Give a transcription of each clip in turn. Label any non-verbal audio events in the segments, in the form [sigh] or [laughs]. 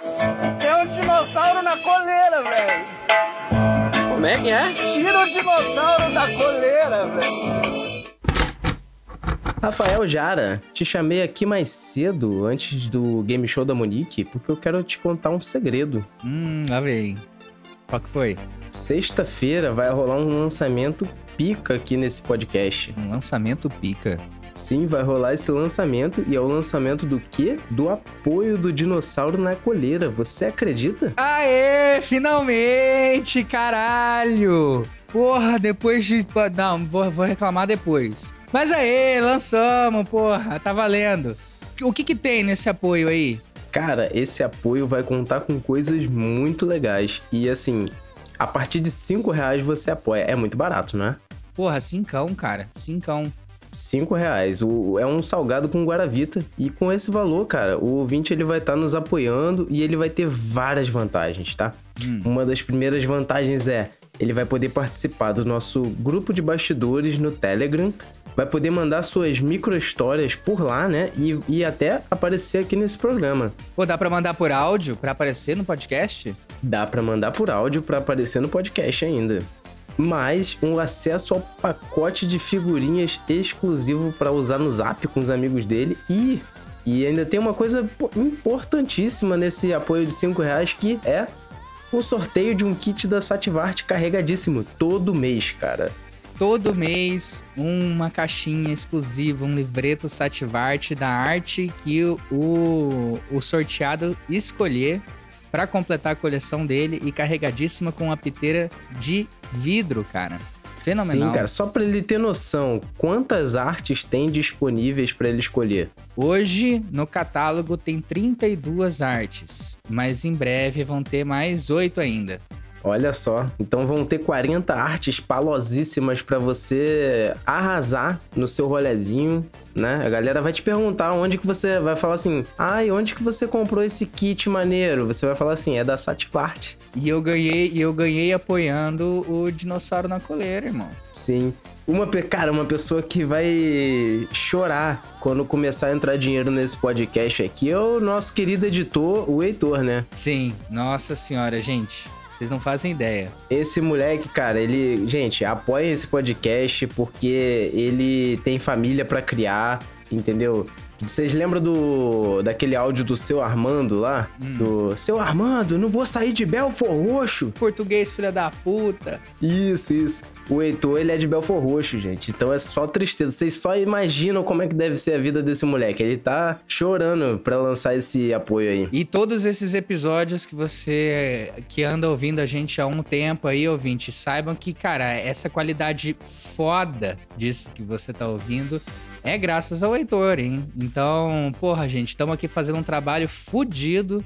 Tem um dinossauro na coleira, velho. Como é que é? Tira o dinossauro da coleira, velho. Rafael Jara, te chamei aqui mais cedo, antes do game show da Monique, porque eu quero te contar um segredo. Hum, lá vem. Qual que foi? Sexta-feira vai rolar um lançamento pica aqui nesse podcast. Um lançamento pica. Sim, vai rolar esse lançamento e é o lançamento do quê? Do apoio do dinossauro na coleira. Você acredita? Aê, finalmente, caralho! Porra, depois de. Não, vou, vou reclamar depois. Mas aí, lançamos, porra, tá valendo. O que que tem nesse apoio aí? Cara, esse apoio vai contar com coisas muito legais. E assim, a partir de 5 reais você apoia. É muito barato, né? Porra, cincão, cara. Cincão. 5 reais. O, é um salgado com Guaravita. E com esse valor, cara, o ouvinte ele vai estar tá nos apoiando e ele vai ter várias vantagens, tá? Hum. Uma das primeiras vantagens é ele vai poder participar do nosso grupo de bastidores no Telegram vai poder mandar suas micro histórias por lá, né? E, e até aparecer aqui nesse programa. Pô, dá pra mandar por áudio para aparecer no podcast? Dá pra mandar por áudio para aparecer no podcast ainda. Mais um acesso ao pacote de figurinhas exclusivo para usar no zap com os amigos dele. E e ainda tem uma coisa importantíssima nesse apoio de 5 reais que é o sorteio de um kit da Sativart carregadíssimo todo mês, cara. Todo mês uma caixinha exclusiva, um livreto Sativarte da arte que o, o sorteado escolher para completar a coleção dele e carregadíssima com uma piteira de vidro, cara. Fenomenal. Sim, cara, só para ele ter noção, quantas artes tem disponíveis para ele escolher? Hoje, no catálogo tem 32 artes, mas em breve vão ter mais 8 ainda. Olha só. Então vão ter 40 artes palosíssimas para você arrasar no seu rolezinho, né? A galera vai te perguntar onde que você vai falar assim: "Ai, onde que você comprou esse kit maneiro?" Você vai falar assim: "É da Sativart". E eu ganhei, e eu ganhei apoiando o dinossauro na coleira, irmão. Sim. Uma, cara, uma pessoa que vai chorar quando começar a entrar dinheiro nesse podcast aqui é o nosso querido editor, o Heitor, né? Sim, nossa senhora, gente. Vocês não fazem ideia. Esse moleque, cara, ele. Gente, apoia esse podcast porque ele tem família para criar, entendeu? Vocês lembram do daquele áudio do seu Armando lá? Hum. Do seu Armando, não vou sair de Belfor Roxo. Português, filha da puta. Isso, isso. O Heitor, ele é de Belfor Roxo, gente. Então é só tristeza. Vocês só imaginam como é que deve ser a vida desse moleque. Ele tá chorando pra lançar esse apoio aí. E todos esses episódios que você que anda ouvindo a gente há um tempo aí, ouvinte, saibam que, cara, essa qualidade foda disso que você tá ouvindo é graças ao Heitor, hein? Então, porra, gente, estamos aqui fazendo um trabalho fodido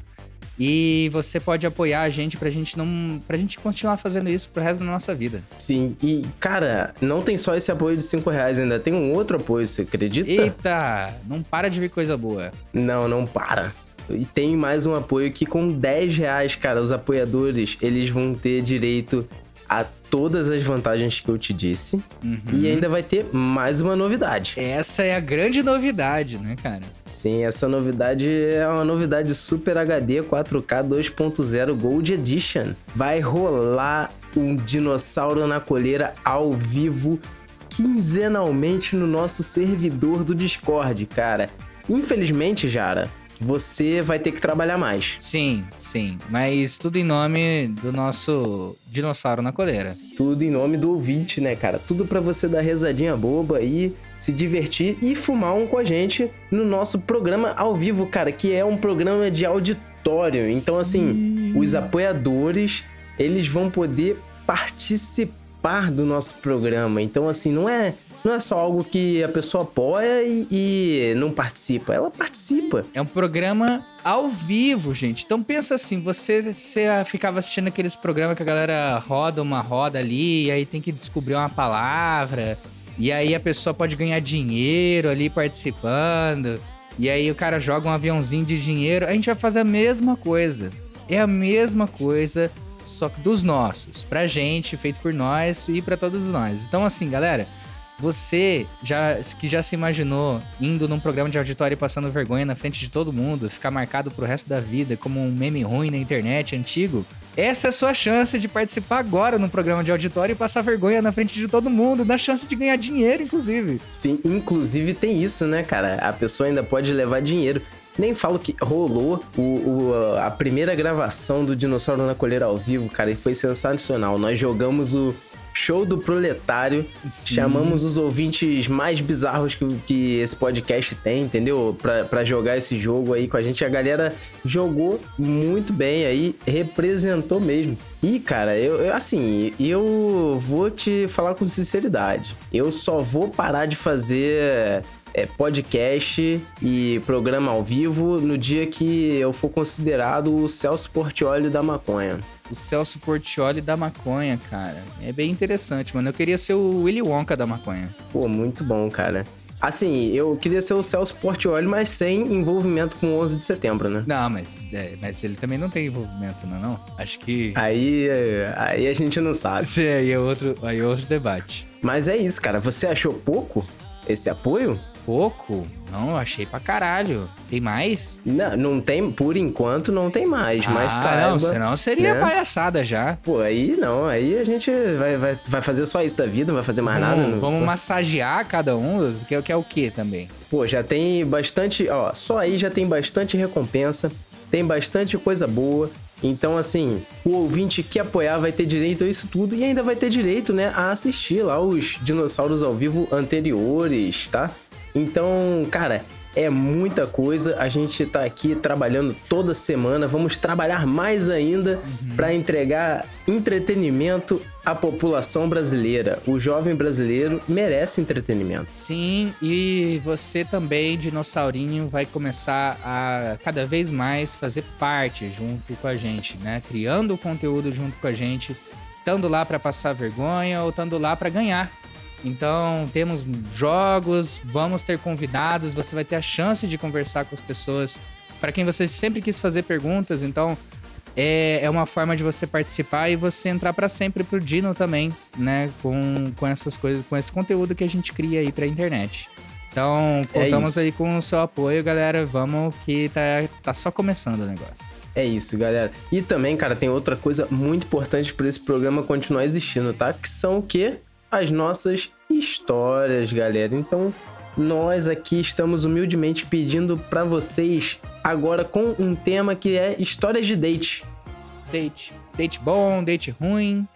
e você pode apoiar a gente pra gente não. pra gente continuar fazendo isso pro resto da nossa vida. Sim, e, cara, não tem só esse apoio de 5 reais, ainda tem um outro apoio, você acredita? Eita! Não para de ver coisa boa. Não, não para. E tem mais um apoio que com 10 reais, cara, os apoiadores, eles vão ter direito a todas as vantagens que eu te disse. Uhum. E ainda vai ter mais uma novidade. Essa é a grande novidade, né, cara? Sim, essa novidade é uma novidade Super HD 4K 2.0 Gold Edition. Vai rolar um dinossauro na coleira ao vivo quinzenalmente no nosso servidor do Discord, cara. Infelizmente, Jara, você vai ter que trabalhar mais. Sim, sim. Mas tudo em nome do nosso dinossauro na coleira. Tudo em nome do ouvinte, né, cara? Tudo para você dar rezadinha boba aí, se divertir e fumar um com a gente no nosso programa ao vivo, cara, que é um programa de auditório. Então, assim, sim. assim, os apoiadores, eles vão poder participar do nosso programa. Então, assim, não é não é só algo que a pessoa apoia e, e, não participa. Ela participa. É um programa ao vivo, gente. Então pensa assim, você, você ficava assistindo aqueles programas que a galera roda uma roda ali, e aí tem que descobrir uma palavra, e aí a pessoa pode ganhar dinheiro ali participando, e aí o cara joga um aviãozinho de dinheiro. A gente vai fazer a mesma coisa. É a mesma coisa, só que dos nossos. Pra gente, feito por nós e para todos nós. Então assim, galera Você já que já se imaginou indo num programa de auditório e passando vergonha na frente de todo mundo, ficar marcado pro resto da vida como um meme ruim na internet antigo? Essa é a sua chance de participar agora no programa de auditório e passar vergonha na frente de todo mundo, na chance de ganhar dinheiro, inclusive. Sim, inclusive tem isso, né, cara? A pessoa ainda pode levar dinheiro. Nem falo que rolou o, o, a primeira gravação do Dinossauro na Colheira ao vivo, cara, e foi sensacional. Nós jogamos o Show do Proletário. Sim. Chamamos os ouvintes mais bizarros que, que esse podcast tem, entendeu? Pra, pra jogar esse jogo aí com a gente. A galera jogou muito bem aí, representou mesmo. E, cara, eu, eu, assim, eu vou te falar com sinceridade. Eu só vou parar de fazer é, podcast e programa ao vivo no dia que eu for considerado o Celso Portioli da maconha. O Celso Portioli da maconha, cara. É bem interessante, mano. Eu queria ser o Willy Wonka da maconha. Pô, muito bom, cara. Assim, eu queria ser o Celso Portioli, mas sem envolvimento com o 11 de setembro, né? Não, mas, é, mas ele também não tem envolvimento, não, é não? Acho que... Aí, aí a gente não sabe. Sim, aí é outro, aí é outro debate. Mas é isso, cara. Você achou pouco esse apoio? Pouco? Não, achei pra caralho. Tem mais? Não, não tem, por enquanto não tem mais, ah, mas saiba... não, senão seria né? palhaçada já. Pô, aí não, aí a gente vai, vai, vai fazer só isso da vida, não vai fazer mais vamos, nada. Não... Vamos massagear cada um, que é, que é o que também? Pô, já tem bastante, ó, só aí já tem bastante recompensa, tem bastante coisa boa. Então, assim, o ouvinte que apoiar vai ter direito a isso tudo e ainda vai ter direito, né, a assistir lá os dinossauros ao vivo anteriores, tá? Então, cara, é muita coisa. A gente tá aqui trabalhando toda semana. Vamos trabalhar mais ainda uhum. para entregar entretenimento à população brasileira. O jovem brasileiro merece entretenimento. Sim, e você também, dinossaurinho, vai começar a cada vez mais fazer parte junto com a gente, né? Criando o conteúdo junto com a gente, estando lá para passar vergonha ou estando lá para ganhar então, temos jogos, vamos ter convidados, você vai ter a chance de conversar com as pessoas para quem você sempre quis fazer perguntas. Então, é, é uma forma de você participar e você entrar para sempre pro Dino também, né? Com, com essas coisas, com esse conteúdo que a gente cria aí pra internet. Então, é contamos é aí com o seu apoio, galera. Vamos que tá, tá só começando o negócio. É isso, galera. E também, cara, tem outra coisa muito importante para esse programa continuar existindo, tá? Que são o quê? As nossas histórias, galera. Então, nós aqui estamos humildemente pedindo para vocês agora com um tema que é histórias de date. Date. Date bom, date ruim.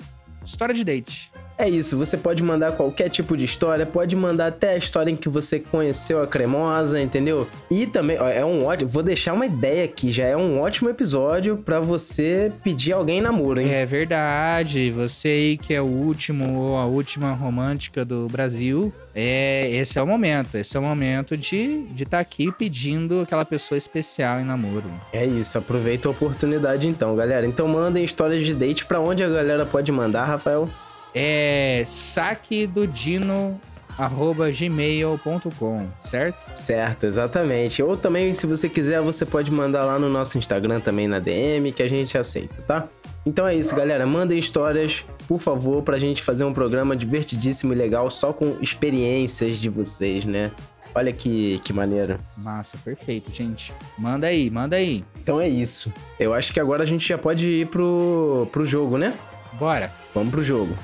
História de date. É isso, você pode mandar qualquer tipo de história, pode mandar até a história em que você conheceu a cremosa, entendeu? E também, ó, é um ótimo, vou deixar uma ideia aqui, já é um ótimo episódio para você pedir alguém namoro, hein? É verdade, você aí que é o último ou a última romântica do Brasil, é, esse é o momento, esse é o momento de estar de tá aqui pedindo aquela pessoa especial em namoro. É isso, aproveita a oportunidade então, galera. Então mandem histórias de date para onde a galera pode mandar, Rafael? É saque do Dino arroba gmail.com, certo? Certo, exatamente. Ou também, se você quiser, você pode mandar lá no nosso Instagram também na DM, que a gente aceita, tá? Então é isso, galera. Mandem histórias, por favor, pra gente fazer um programa divertidíssimo e legal, só com experiências de vocês, né? Olha que, que maneiro. Massa, perfeito, gente. Manda aí, manda aí. Então é isso. Eu acho que agora a gente já pode ir pro, pro jogo, né? Bora. Vamos pro jogo.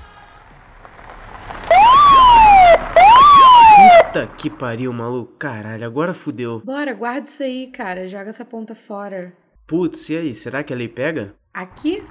Puta que pariu, maluco. Caralho, agora fudeu. Bora, guarda isso aí, cara. Joga essa ponta fora. Putz, e aí? Será que a lei pega? Aqui?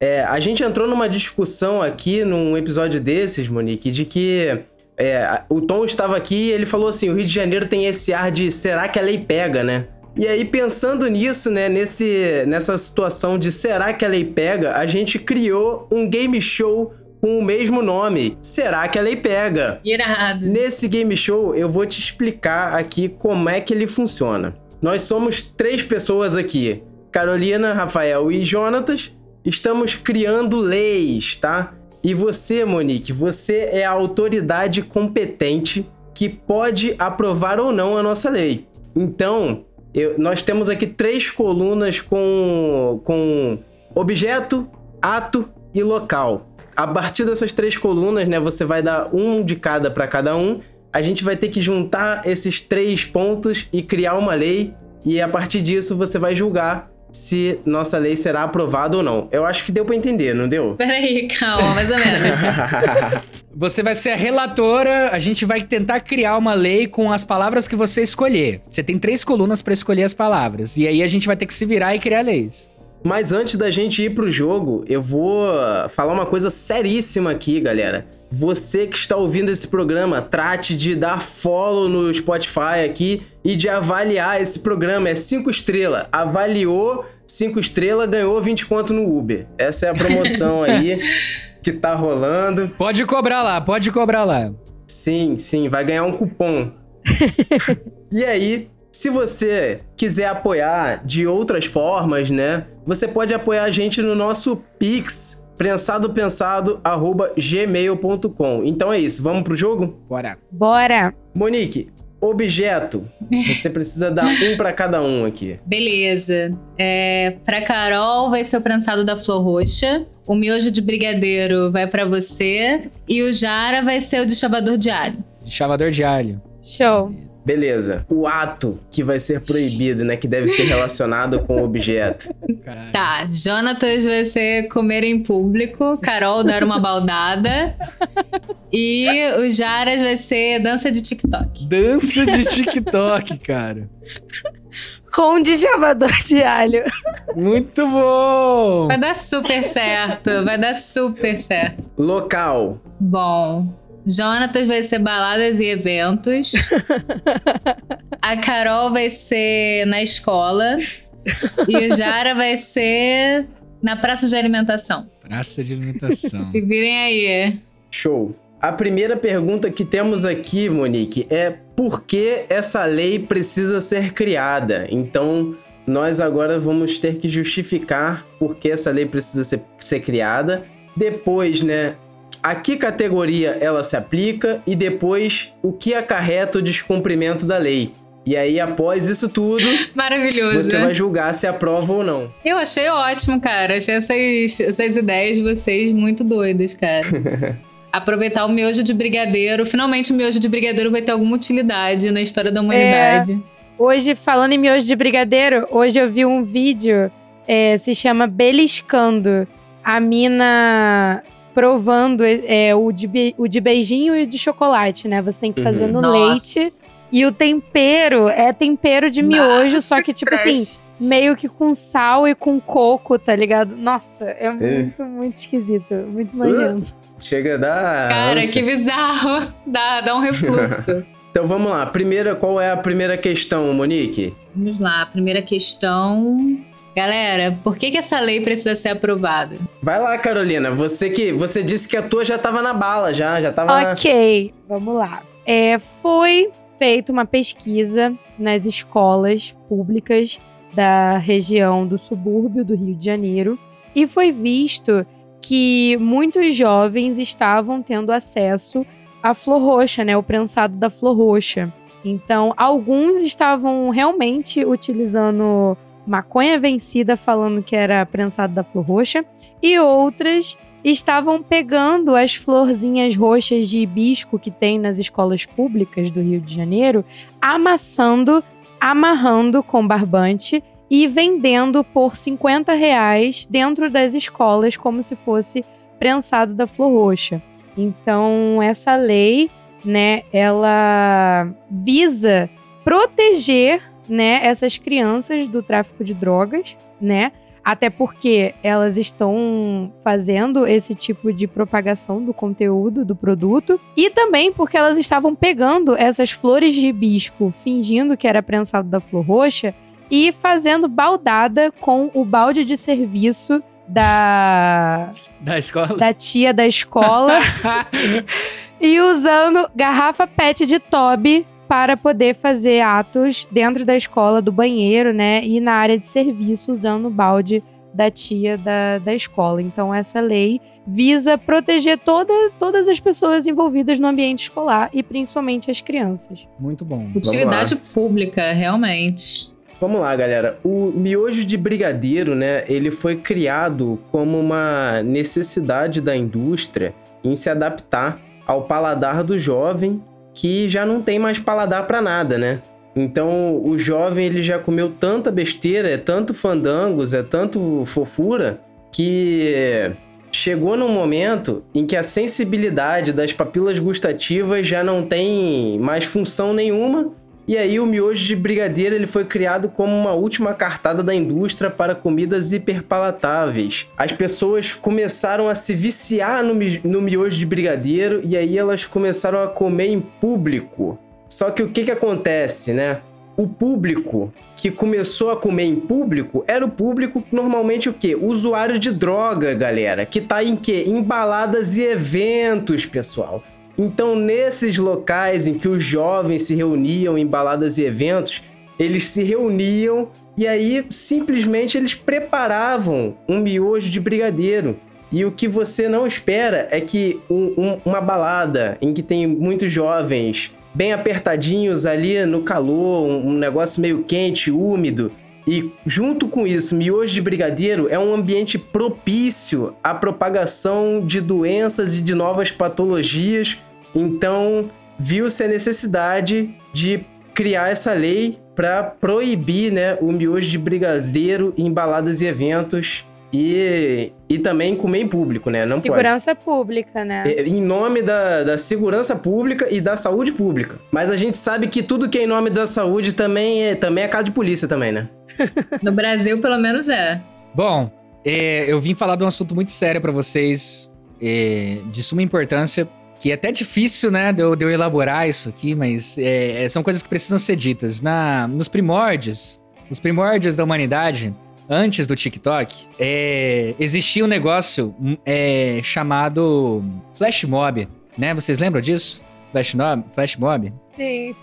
É, a gente entrou numa discussão aqui num episódio desses, Monique, de que é, o Tom estava aqui e ele falou assim: o Rio de Janeiro tem esse ar de será que a lei pega, né? E aí, pensando nisso, né, nesse, nessa situação de será que a lei pega, a gente criou um game show com o mesmo nome. Será que a lei pega? Irado. Nesse game show, eu vou te explicar aqui como é que ele funciona. Nós somos três pessoas aqui: Carolina, Rafael e Jonatas. Estamos criando leis, tá? E você, Monique, você é a autoridade competente que pode aprovar ou não a nossa lei. Então, eu, nós temos aqui três colunas com, com objeto, ato e local. A partir dessas três colunas, né, você vai dar um de cada para cada um. A gente vai ter que juntar esses três pontos e criar uma lei. E a partir disso você vai julgar se nossa lei será aprovada ou não. Eu acho que deu para entender, não deu? Peraí, calma, mais ou menos. [laughs] Você vai ser a relatora, a gente vai tentar criar uma lei com as palavras que você escolher. Você tem três colunas para escolher as palavras. E aí a gente vai ter que se virar e criar leis. Mas antes da gente ir pro jogo, eu vou falar uma coisa seríssima aqui, galera. Você que está ouvindo esse programa, trate de dar follow no Spotify aqui e de avaliar esse programa. É cinco estrelas. Avaliou cinco estrelas, ganhou 20 conto no Uber. Essa é a promoção [laughs] aí que tá rolando. Pode cobrar lá, pode cobrar lá. Sim, sim, vai ganhar um cupom. [laughs] e aí, se você quiser apoiar de outras formas, né? Você pode apoiar a gente no nosso Pix, prensadopensado@gmail.com. Então é isso, vamos pro jogo? Bora. Bora! Monique, objeto. Você precisa dar um para cada um aqui. Beleza. É, pra Carol vai ser o prensado da flor roxa. O miojo de brigadeiro vai pra você. E o Jara vai ser o de chavador de alho. Chavador de alho. Show! Beleza. O ato que vai ser proibido, né? Que deve ser relacionado com o objeto. Caralho. Tá, Jonatas vai ser comer em público. Carol dar uma baldada. E o Jaras vai ser dança de TikTok. Dança de TikTok, cara. Com de chavador de alho. Muito bom! Vai dar super certo. Vai dar super certo. Local. Bom, Jonatas vai ser baladas e eventos. [laughs] A Carol vai ser na escola. E o Jara vai ser na praça de alimentação. Praça de alimentação. Se virem aí. Show. A primeira pergunta que temos aqui, Monique, é por que essa lei precisa ser criada? Então, nós agora vamos ter que justificar por que essa lei precisa ser, ser criada. Depois, né, a que categoria ela se aplica e depois o que acarreta o descumprimento da lei. E aí, após isso tudo, [laughs] Maravilhoso. você vai julgar se aprova ou não. Eu achei ótimo, cara. Achei essas, essas ideias de vocês muito doidas, cara. [laughs] Aproveitar o miojo de brigadeiro. Finalmente o miojo de brigadeiro vai ter alguma utilidade na história da humanidade. Hoje, falando em miojo de brigadeiro, hoje eu vi um vídeo, é, se chama Beliscando. A mina provando é, o, de, o de beijinho e o de chocolate, né? Você tem que fazer Uhum. no Nossa. leite. E o tempero é tempero de miojo, só que, tipo assim, meio que com sal e com coco, tá ligado? Nossa, é muito, muito esquisito. Muito nojento. Chega a dar. Cara, ânsia. que bizarro. [laughs] Dá, dá um refluxo. [laughs] Então vamos lá. Primeira, qual é a primeira questão, Monique? Vamos lá, primeira questão. Galera, por que, que essa lei precisa ser aprovada? Vai lá, Carolina. Você que você disse que a tua já tava na bala, já, já tava. na- Ok, vamos lá. É, foi feita uma pesquisa nas escolas públicas da região do subúrbio do Rio de Janeiro e foi visto que muitos jovens estavam tendo acesso à flor roxa, né, o prensado da flor roxa. Então, alguns estavam realmente utilizando maconha vencida, falando que era prensado da flor roxa, e outras estavam pegando as florzinhas roxas de hibisco que tem nas escolas públicas do Rio de Janeiro, amassando, amarrando com barbante e vendendo por 50 reais dentro das escolas como se fosse prensado da flor roxa. Então, essa lei, né, ela visa proteger, né, essas crianças do tráfico de drogas, né? Até porque elas estão fazendo esse tipo de propagação do conteúdo do produto. E também porque elas estavam pegando essas flores de hibisco, fingindo que era prensado da flor roxa, e fazendo baldada com o balde de serviço da, Da escola? da tia da escola [laughs] [laughs] e usando garrafa PET de Toby para poder fazer atos dentro da escola, do banheiro, né? E na área de serviço, usando o balde da tia da, da escola. Então, essa lei visa proteger toda, todas as pessoas envolvidas no ambiente escolar e principalmente as crianças. Muito bom. Utilidade pública, realmente. Vamos lá, galera. O miojo de brigadeiro, né? Ele foi criado como uma necessidade da indústria em se adaptar ao paladar do jovem que já não tem mais paladar para nada, né? Então, o jovem ele já comeu tanta besteira, é tanto fandangos, é tanto fofura que chegou num momento em que a sensibilidade das papilas gustativas já não tem mais função nenhuma. E aí o miojo de brigadeiro ele foi criado como uma última cartada da indústria para comidas hiperpalatáveis. As pessoas começaram a se viciar no, mi no miojo de brigadeiro e aí elas começaram a comer em público. Só que o que que acontece, né? o público que começou a comer em público era o público normalmente o quê? Usuário de droga, galera, que tá em quê? Em baladas e eventos, pessoal. Então, nesses locais em que os jovens se reuniam em baladas e eventos, eles se reuniam e aí simplesmente eles preparavam um miojo de brigadeiro. E o que você não espera é que um, um, uma balada em que tem muitos jovens bem apertadinhos ali no calor, um, um negócio meio quente, úmido. E junto com isso, miojo de brigadeiro é um ambiente propício à propagação de doenças e de novas patologias. Então, viu-se a necessidade de criar essa lei para proibir né, o miojo de brigadeiro em baladas e eventos e, e também comer em público, né? Não segurança pode. pública, né? Em nome da, da segurança pública e da saúde pública. Mas a gente sabe que tudo que é em nome da saúde também é, também é caso de polícia também, né? No Brasil, pelo menos é. Bom, é, eu vim falar de um assunto muito sério para vocês, é, de suma importância, que é até difícil, né, de eu, de eu elaborar isso aqui, mas é, são coisas que precisam ser ditas. Na, nos primórdios, nos primórdios da humanidade, antes do TikTok, é, existia um negócio é, chamado Flash Mob, né? Vocês lembram disso? Flash Mob? Flash Mob? Sim.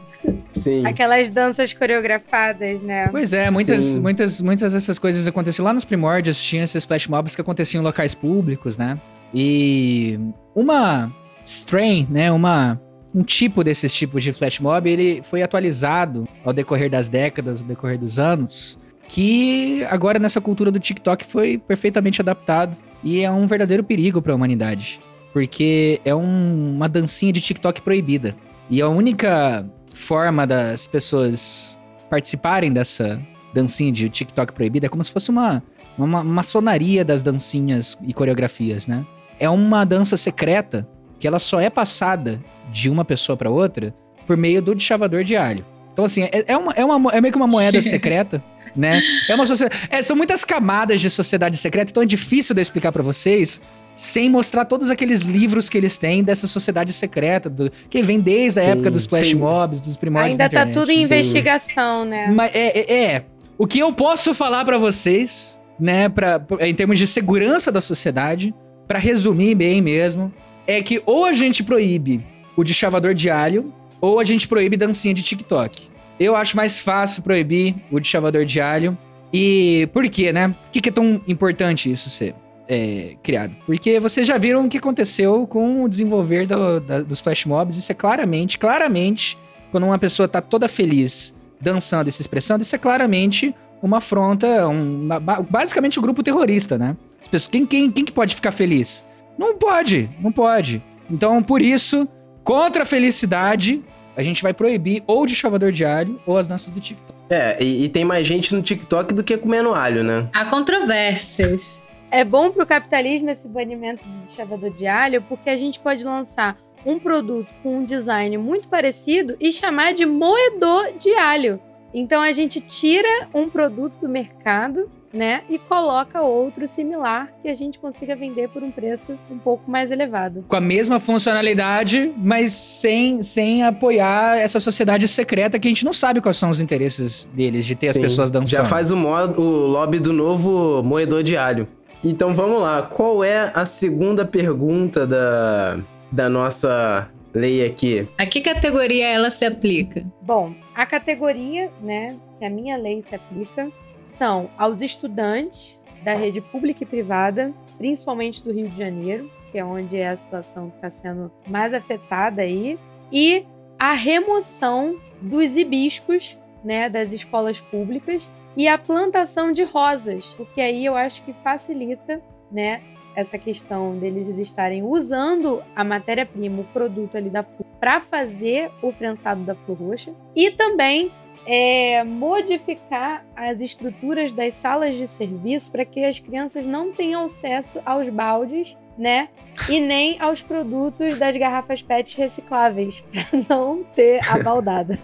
Sim. Aquelas danças coreografadas, né? Pois é, muitas, muitas, muitas dessas coisas aconteciam lá nos primórdios, tinha esses flash mobs que aconteciam em locais públicos, né? E uma strain, né, uma um tipo desses tipos de flash mob, ele foi atualizado ao decorrer das décadas, ao decorrer dos anos, que agora nessa cultura do TikTok foi perfeitamente adaptado e é um verdadeiro perigo para a humanidade, porque é um, uma dancinha de TikTok proibida. E a única forma das pessoas participarem dessa dancinha de TikTok proibida é como se fosse uma, uma maçonaria das dancinhas e coreografias, né? É uma dança secreta que ela só é passada de uma pessoa para outra por meio do chavador de alho. Então, assim, é, é, uma, é, uma, é meio que uma moeda secreta né? É uma sociedade. É, são muitas camadas de sociedade secreta, então é difícil de explicar para vocês sem mostrar todos aqueles livros que eles têm dessa sociedade secreta, do, que vem desde a sim, época dos flash sim. mobs, dos primórdios Ainda tá tudo em sim. investigação, né? Mas é, é, é. O que eu posso falar para vocês, né, pra, em termos de segurança da sociedade, para resumir bem mesmo, é que ou a gente proíbe o de chavador de alho, ou a gente proíbe dancinha de TikTok. Eu acho mais fácil proibir o de chavador de alho. E por quê, né? Por que, que é tão importante isso ser é, criado? Porque vocês já viram o que aconteceu com o desenvolver do, da, dos flash mobs. Isso é claramente, claramente, quando uma pessoa tá toda feliz dançando e se expressando, isso é claramente uma afronta, um, basicamente o um grupo terrorista, né? As pessoas, quem, quem, quem que pode ficar feliz? Não pode, não pode. Então, por isso, contra a felicidade, a gente vai proibir ou de chavador de alho ou as danças do TikTok. É, e, e tem mais gente no TikTok do que comendo alho, né? Há controvérsias. É bom pro capitalismo esse banimento de chavador de alho, porque a gente pode lançar um produto com um design muito parecido e chamar de moedor de alho. Então a gente tira um produto do mercado né? E coloca outro similar que a gente consiga vender por um preço um pouco mais elevado. Com a mesma funcionalidade, mas sem, sem apoiar essa sociedade secreta que a gente não sabe quais são os interesses deles de ter Sim, as pessoas dançando. Já faz o, modo, o lobby do novo moedor diário. Então vamos lá, qual é a segunda pergunta da, da nossa lei aqui? A que categoria ela se aplica? Bom, a categoria, né, que a minha lei se aplica são aos estudantes da rede pública e privada, principalmente do Rio de Janeiro, que é onde é a situação que está sendo mais afetada aí, e a remoção dos hibiscos né, das escolas públicas e a plantação de rosas, porque aí eu acho que facilita, né, essa questão deles estarem usando a matéria-prima, o produto ali da flor, para fazer o prensado da flor roxa e também é, modificar as estruturas das salas de serviço para que as crianças não tenham acesso aos baldes, né? E nem aos produtos das garrafas PET recicláveis, [laughs] para não ter a baldada.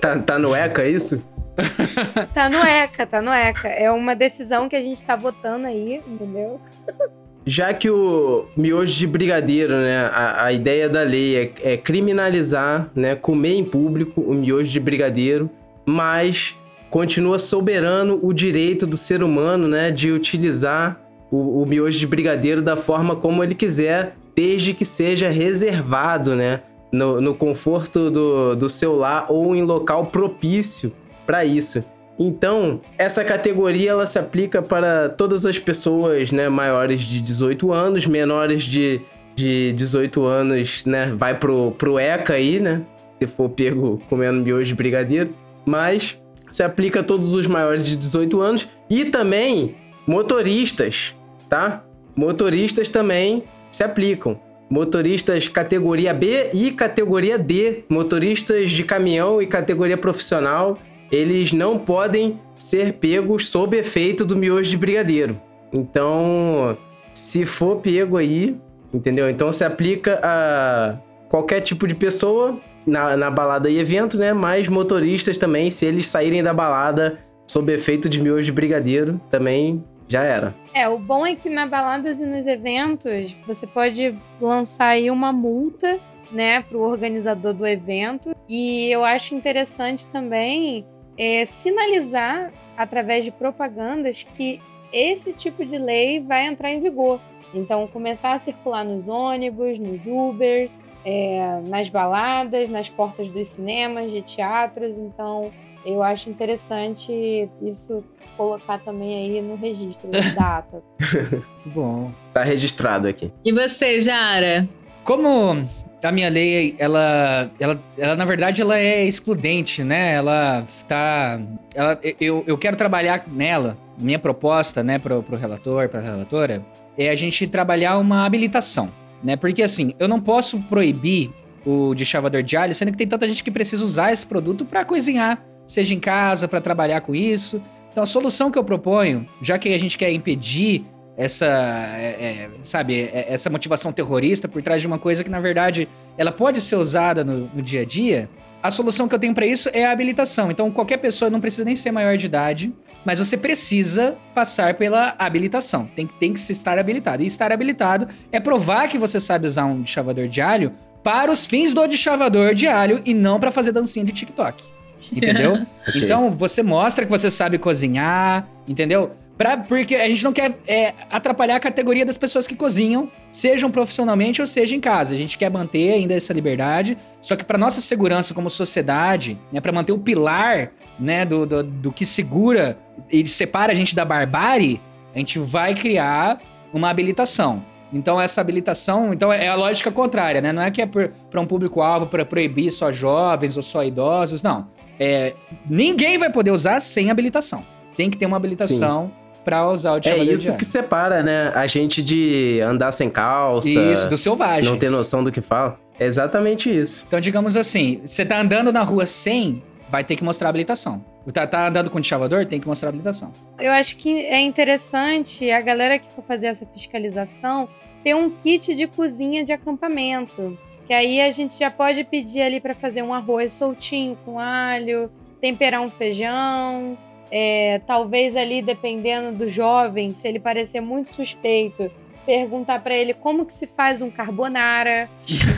tá, tá no ECA isso? [laughs] tá no ECA, tá no ECA. É uma decisão que a gente tá votando aí, entendeu? Já que o miojo de brigadeiro, né, a, a ideia da lei é, é criminalizar, né, comer em público o miojo de brigadeiro, mas continua soberano o direito do ser humano, né, de utilizar o, o miojo de brigadeiro da forma como ele quiser, desde que seja reservado, né, no, no conforto do, do seu lar ou em local propício para isso. Então, essa categoria ela se aplica para todas as pessoas, né, maiores de 18 anos, menores de, de 18 anos, né, vai pro, pro ECA aí, né, se for pego comendo miojo de brigadeiro mas se aplica a todos os maiores de 18 anos e também motoristas, tá? Motoristas também se aplicam. Motoristas categoria B e categoria D, motoristas de caminhão e categoria profissional, eles não podem ser pegos sob efeito do miojo de brigadeiro. Então, se for pego aí, entendeu? Então se aplica a qualquer tipo de pessoa, na, na balada e evento, né? Mas motoristas também, se eles saírem da balada sob efeito de miojo de brigadeiro, também já era. É, o bom é que na baladas e nos eventos você pode lançar aí uma multa, né, para o organizador do evento. E eu acho interessante também é, sinalizar através de propagandas que esse tipo de lei vai entrar em vigor. Então, começar a circular nos ônibus, nos Ubers, é, nas baladas, nas portas dos cinemas, de teatros. Então, eu acho interessante isso colocar também aí no registro da [laughs] ata. Muito bom. Tá registrado aqui. E você, Jara? Como a minha lei, ela, ela, ela na verdade, ela é excludente, né? Ela tá, ela, eu, eu quero trabalhar nela. Minha proposta, né, pro, pro relator, pra relatora, é a gente trabalhar uma habilitação né? Porque assim, eu não posso proibir o de chavador de alho, sendo que tem tanta gente que precisa usar esse produto para cozinhar, seja em casa, para trabalhar com isso. Então a solução que eu proponho, já que a gente quer impedir essa, é, é, sabe, é, essa motivação terrorista por trás de uma coisa que na verdade ela pode ser usada no, no dia a dia, a solução que eu tenho para isso é a habilitação. Então qualquer pessoa não precisa nem ser maior de idade, mas você precisa passar pela habilitação. Tem, tem que estar habilitado. E estar habilitado é provar que você sabe usar um chavador de alho para os fins do chavador de alho e não para fazer dancinha de TikTok. Entendeu? [laughs] okay. Então você mostra que você sabe cozinhar, entendeu? Pra, porque a gente não quer é, atrapalhar a categoria das pessoas que cozinham, sejam profissionalmente ou seja em casa. A gente quer manter ainda essa liberdade, só que para nossa segurança como sociedade, né, para manter o pilar né, do, do, do que segura e separa a gente da barbárie, a gente vai criar uma habilitação. Então essa habilitação, então é a lógica contrária, né? Não é que é para um público-alvo para proibir só jovens ou só idosos, não. É, ninguém vai poder usar sem habilitação. Tem que ter uma habilitação para usar o É isso que separa, né, a gente de andar sem calça. Isso, do selvagem. Não ter noção do que fala. É exatamente isso. Então, digamos assim, você tá andando na rua sem, vai ter que mostrar habilitação. Tá, tá andando com chavador, tem que mostrar habilitação. Eu acho que é interessante a galera que for fazer essa fiscalização ter um kit de cozinha de acampamento. Que aí a gente já pode pedir ali para fazer um arroz soltinho com alho, temperar um feijão. É, talvez ali, dependendo do jovem, se ele parecer muito suspeito, perguntar para ele como que se faz um carbonara.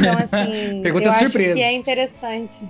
Então, [laughs] assim, Pergunta eu surpresa. acho que é interessante.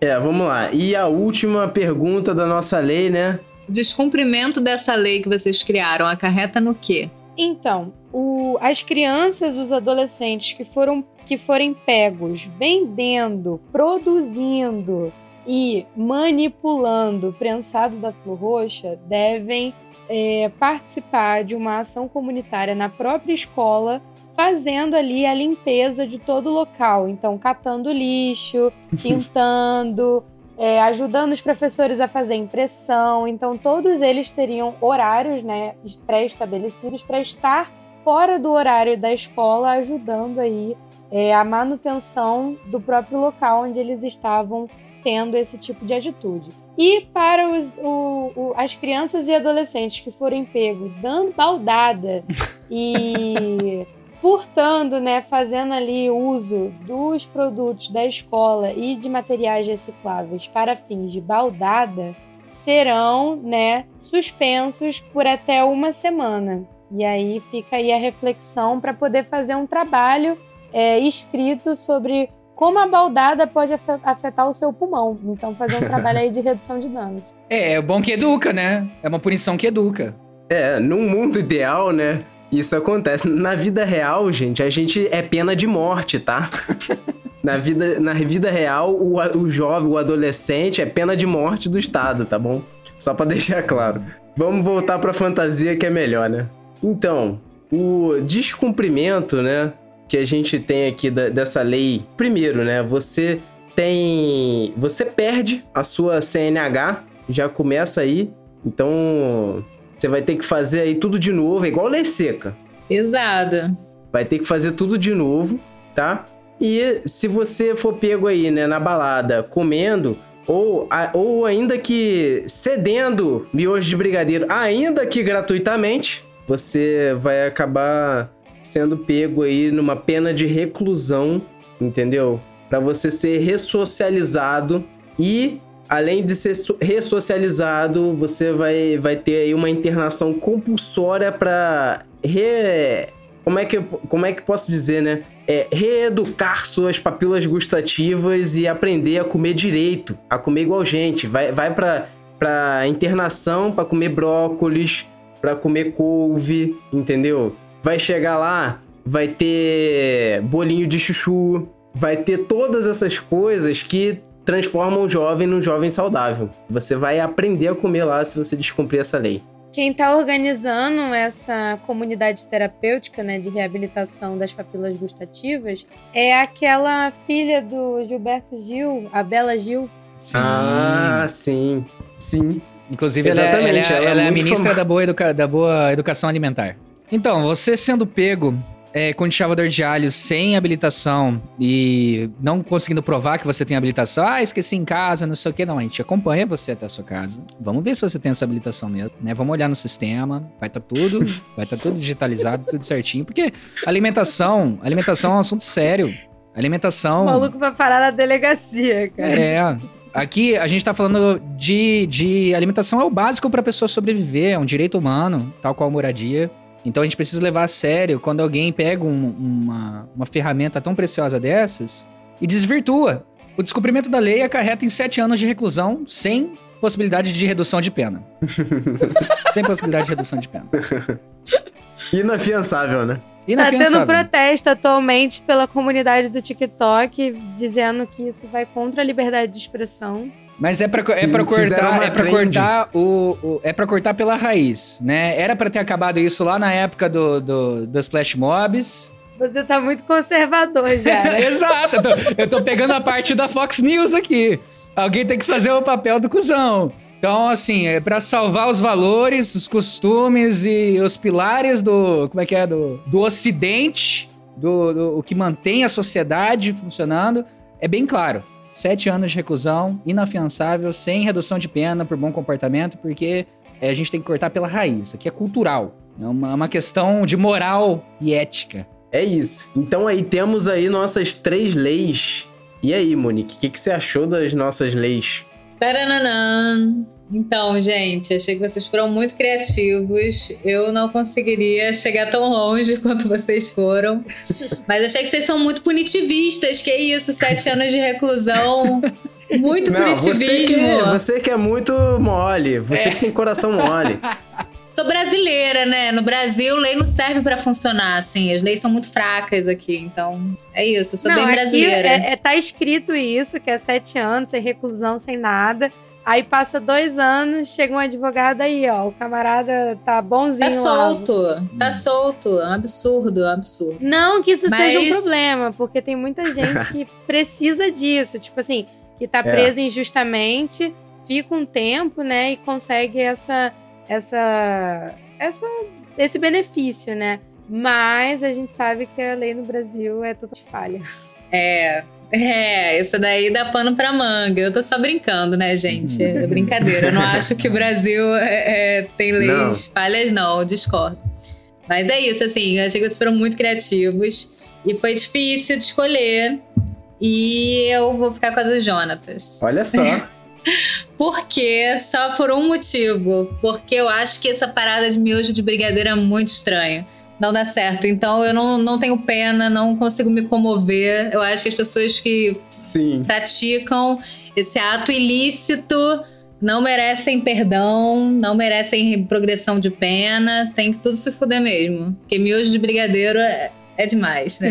É, vamos lá. E a última pergunta da nossa lei, né? O descumprimento dessa lei que vocês criaram acarreta no quê? Então, o, as crianças, os adolescentes que foram que forem pegos vendendo, produzindo e manipulando prensado da flor roxa devem é, participar de uma ação comunitária na própria escola fazendo ali a limpeza de todo o local. Então, catando lixo, [laughs] pintando, é, ajudando os professores a fazer impressão. Então, todos eles teriam horários né, pré-estabelecidos para estar fora do horário da escola, ajudando aí é, a manutenção do próprio local onde eles estavam tendo esse tipo de atitude. E para os, o, o, as crianças e adolescentes que forem pegos dando baldada e [laughs] furtando, né, fazendo ali uso dos produtos da escola e de materiais recicláveis para fins de baldada, serão, né, suspensos por até uma semana. E aí fica aí a reflexão para poder fazer um trabalho é, escrito sobre como a baldada pode afetar o seu pulmão. Então, fazer um [laughs] trabalho aí de redução de danos. É, é bom que educa, né? É uma punição que educa. É, num mundo ideal, né? Isso acontece. Na vida real, gente, a gente é pena de morte, tá? [laughs] na, vida, na vida real, o, o jovem, o adolescente é pena de morte do Estado, tá bom? Só pra [laughs] deixar claro. Vamos voltar pra fantasia que é melhor, né? Então, o descumprimento, né? Que a gente tem aqui da, dessa lei. Primeiro, né? Você tem. Você perde a sua CNH, já começa aí. Então, você vai ter que fazer aí tudo de novo, é igual lei seca. Pesado. Vai ter que fazer tudo de novo, tá? E se você for pego aí, né, na balada, comendo, ou, ou ainda que cedendo miojo de brigadeiro, ainda que gratuitamente, você vai acabar sendo pego aí numa pena de reclusão, entendeu? Para você ser ressocializado e além de ser ressocializado, você vai, vai ter aí uma internação compulsória para re... como é que como é que posso dizer, né? É reeducar suas papilas gustativas e aprender a comer direito, a comer igual gente. Vai vai para para internação para comer brócolis, para comer couve, entendeu? Vai chegar lá, vai ter bolinho de chuchu, vai ter todas essas coisas que transformam o jovem num jovem saudável. Você vai aprender a comer lá se você descumprir essa lei. Quem está organizando essa comunidade terapêutica né, de reabilitação das papilas gustativas é aquela filha do Gilberto Gil, a Bela Gil. Sim. Ah, sim. Sim. Inclusive, ela, é, ela, é, ela, ela é, é a ministra da boa, educa da boa educação alimentar. Então, você sendo pego é, com chavador de alho sem habilitação e não conseguindo provar que você tem habilitação, ah, esqueci em casa, não sei o que, não. A gente acompanha você até a sua casa. Vamos ver se você tem essa habilitação mesmo, né? Vamos olhar no sistema, vai estar tá tudo, [laughs] vai estar tá tudo digitalizado, tudo certinho, porque alimentação, alimentação é um assunto sério. Alimentação. O maluco vai parar na delegacia, cara. É. Aqui a gente tá falando de, de alimentação é o básico para pessoa sobreviver, é um direito humano, tal qual moradia. Então a gente precisa levar a sério quando alguém pega um, uma, uma ferramenta tão preciosa dessas e desvirtua. O descumprimento da lei acarreta em sete anos de reclusão sem possibilidade de redução de pena. [laughs] sem possibilidade de redução de pena. Inafiançável, né? Inafiançável. Tá tendo protesto atualmente pela comunidade do TikTok dizendo que isso vai contra a liberdade de expressão. Mas é pra, é pra cortar, é pra cortar o, o, É para cortar pela raiz, né? Era para ter acabado isso lá na época do, do dos flash mobs. Você tá muito conservador já. [laughs] Né? Exato, eu tô, eu tô pegando a parte da Fox News aqui. Alguém tem que fazer o papel do cuzão. Então, assim, é para salvar os valores, os costumes e os pilares do. Como é que é? Do, do Ocidente, do, do o que mantém a sociedade funcionando, é bem claro sete anos de reclusão, inafiançável, sem redução de pena por bom comportamento, porque é, a gente tem que cortar pela raiz. Aqui é cultural. É uma, é uma questão de moral e ética. É isso. Então aí temos aí nossas três leis. E aí, Monique, o que, que, você achou das nossas leis? Tarananã. Então, gente, achei que vocês foram muito criativos. Eu não conseguiria chegar tão longe [laughs] quanto vocês foram. Mas achei que vocês são muito punitivistas. Que isso, sete anos de reclusão. Muito não, punitivismo. Você que, você que é muito mole. Você é. que tem coração mole. Sou brasileira, né? No Brasil, lei não serve para funcionar, assim. As leis são muito fracas aqui, então é isso. Sou não, bem brasileira. É, é, tá escrito isso, que é sete anos, sem reclusão, sem nada. Aí passa dois anos, chega um advogado aí, ó. O camarada tá bonzinho. Tá solto, lá. tá solto. É um absurdo, é um absurdo. Não que isso Mas... seja um problema, porque tem muita gente que [laughs] precisa disso. Tipo assim, que tá É. preso injustamente, fica um tempo, né, e consegue essa, essa, essa, esse benefício, né? Mas a gente sabe que a lei no Brasil é totalmente falha. É, é, isso daí dá pano pra manga. Eu tô só brincando, né, gente? É brincadeira. Eu não acho que o Brasil é, é, tem leis falhas, não. Eu discordo. Mas é isso, assim. Eu achei que vocês foram muito criativos. E foi difícil de escolher. E eu vou ficar com a do Jonatas. Olha só. [laughs] Por quê? Só por um motivo. Porque eu acho que essa parada de miojo de brigadeiro é muito estranha. Não dá certo. Então eu não, não tenho pena, não consigo me comover. Eu acho que as pessoas que Sim. praticam esse ato ilícito não merecem perdão, não merecem progressão de pena. Tem que tudo se fuder mesmo. Porque miojo de brigadeiro é, é demais, né?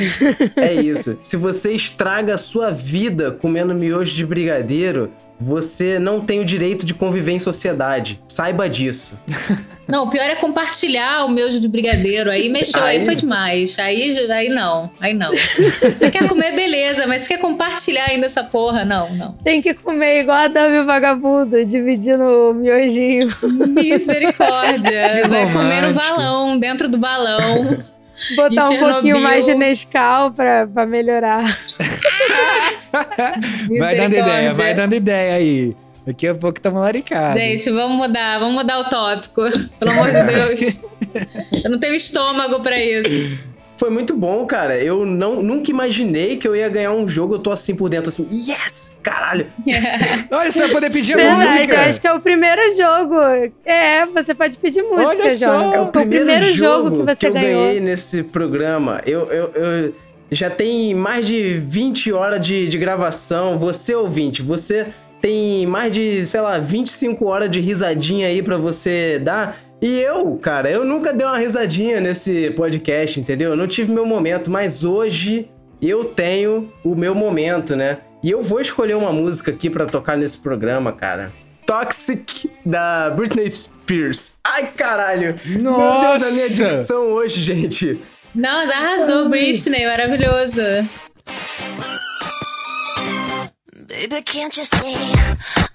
É isso. Se você estraga a sua vida comendo miojo de brigadeiro, você não tem o direito de conviver em sociedade. Saiba disso. [laughs] Não, o pior é compartilhar o miojo de brigadeiro. Aí mexeu, aí, Aí- foi demais. Aí, aí não, aí não. Você quer comer, beleza, mas você quer compartilhar ainda essa porra? Não, não. Tem que comer igual a Dami o Vagabundo, dividindo o miojinho. Misericórdia. [laughs] Que Vai comer no romântico. balão, dentro do balão. Botar um pouquinho mais de Nescau pra, pra melhorar. [laughs] Vai dando ideia, vai dando ideia aí. Daqui a pouco tamo laricado. Gente, vamos mudar, vamos mudar o tópico. Pelo amor de [laughs] Deus. Eu não tenho estômago pra isso. Foi muito bom, cara. Eu não, nunca imaginei que eu ia ganhar um jogo. Eu tô assim por dentro, assim, yes! Caralho! Olha, você vai poder pedir a Verdade, música. eu acho que é o primeiro jogo. É, você pode pedir música, Olha só, Jonas. É Esse foi o primeiro jogo, que você eu ganhou. ganhei nesse programa. Eu, eu, eu já tem mais de 20 horas de, de gravação. Você, ouvinte, você tem mais de, sei lá, 25 horas de risadinha aí pra você dar. E eu, cara, eu nunca dei uma risadinha nesse podcast, entendeu? Eu não tive meu momento, mas hoje eu tenho o meu momento, né? E eu vou escolher uma música aqui pra tocar nesse programa, cara. Toxic da Britney Spears. Ai, caralho. Meu Deus, a minha Nossa! dicção hoje, gente. Não, arrasou, Britney, maravilhoso. Baby, can't you see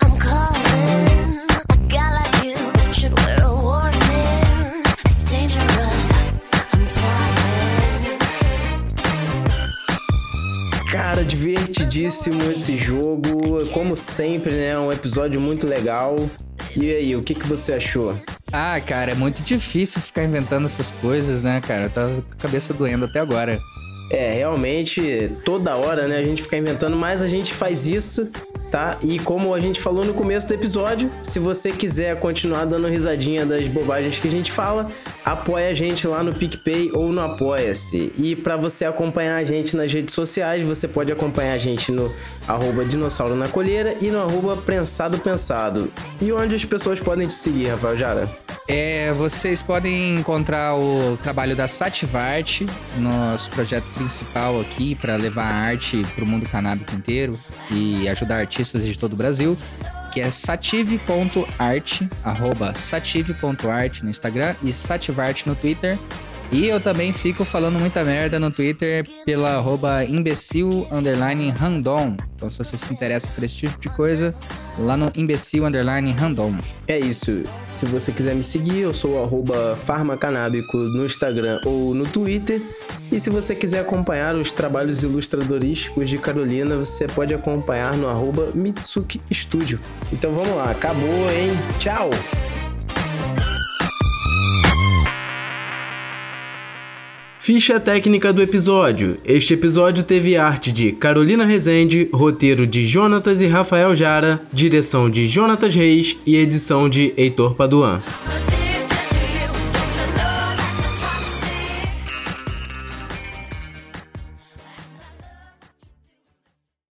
Cara, divertidíssimo esse jogo. Como sempre, né? Um episódio muito legal. E aí, o que, que você achou? Ah, cara, é muito difícil ficar inventando essas coisas, né, cara? Tá com a cabeça doendo até agora. É, realmente, toda hora, né, a gente fica inventando, mas a gente faz isso, tá? E como a gente falou no começo do episódio, se você quiser continuar dando risadinha das bobagens que a gente fala, apoia a gente lá no PicPay ou no Apoia-se. E pra você acompanhar a gente nas redes sociais, você pode acompanhar a gente no arroba dinossauro na colheira e no arroba prensado pensado. E onde as pessoas podem te seguir, Rafael Jara? É, vocês podem encontrar o trabalho da Sativarte, nosso projeto principal aqui para levar a arte para o mundo canábico inteiro e ajudar artistas de todo o Brasil, que é sative.art, arroba sative.art no Instagram e sativarte no Twitter. E eu também fico falando muita merda no Twitter pela arroba imbecil underline random. Então se você se interessa por esse tipo de coisa, lá no imbecil underline random. É isso. Se você quiser me seguir, eu sou arroba farmacanábico no Instagram ou no Twitter. E se você quiser acompanhar os trabalhos ilustradorísticos de Carolina, você pode acompanhar no arroba Mitsuki Studio. Então vamos lá, acabou, hein? Tchau! Ficha técnica do episódio. Este episódio teve arte de Carolina Rezende, roteiro de Jonatas e Rafael Jara, direção de Jonatas Reis e edição de Heitor Paduan.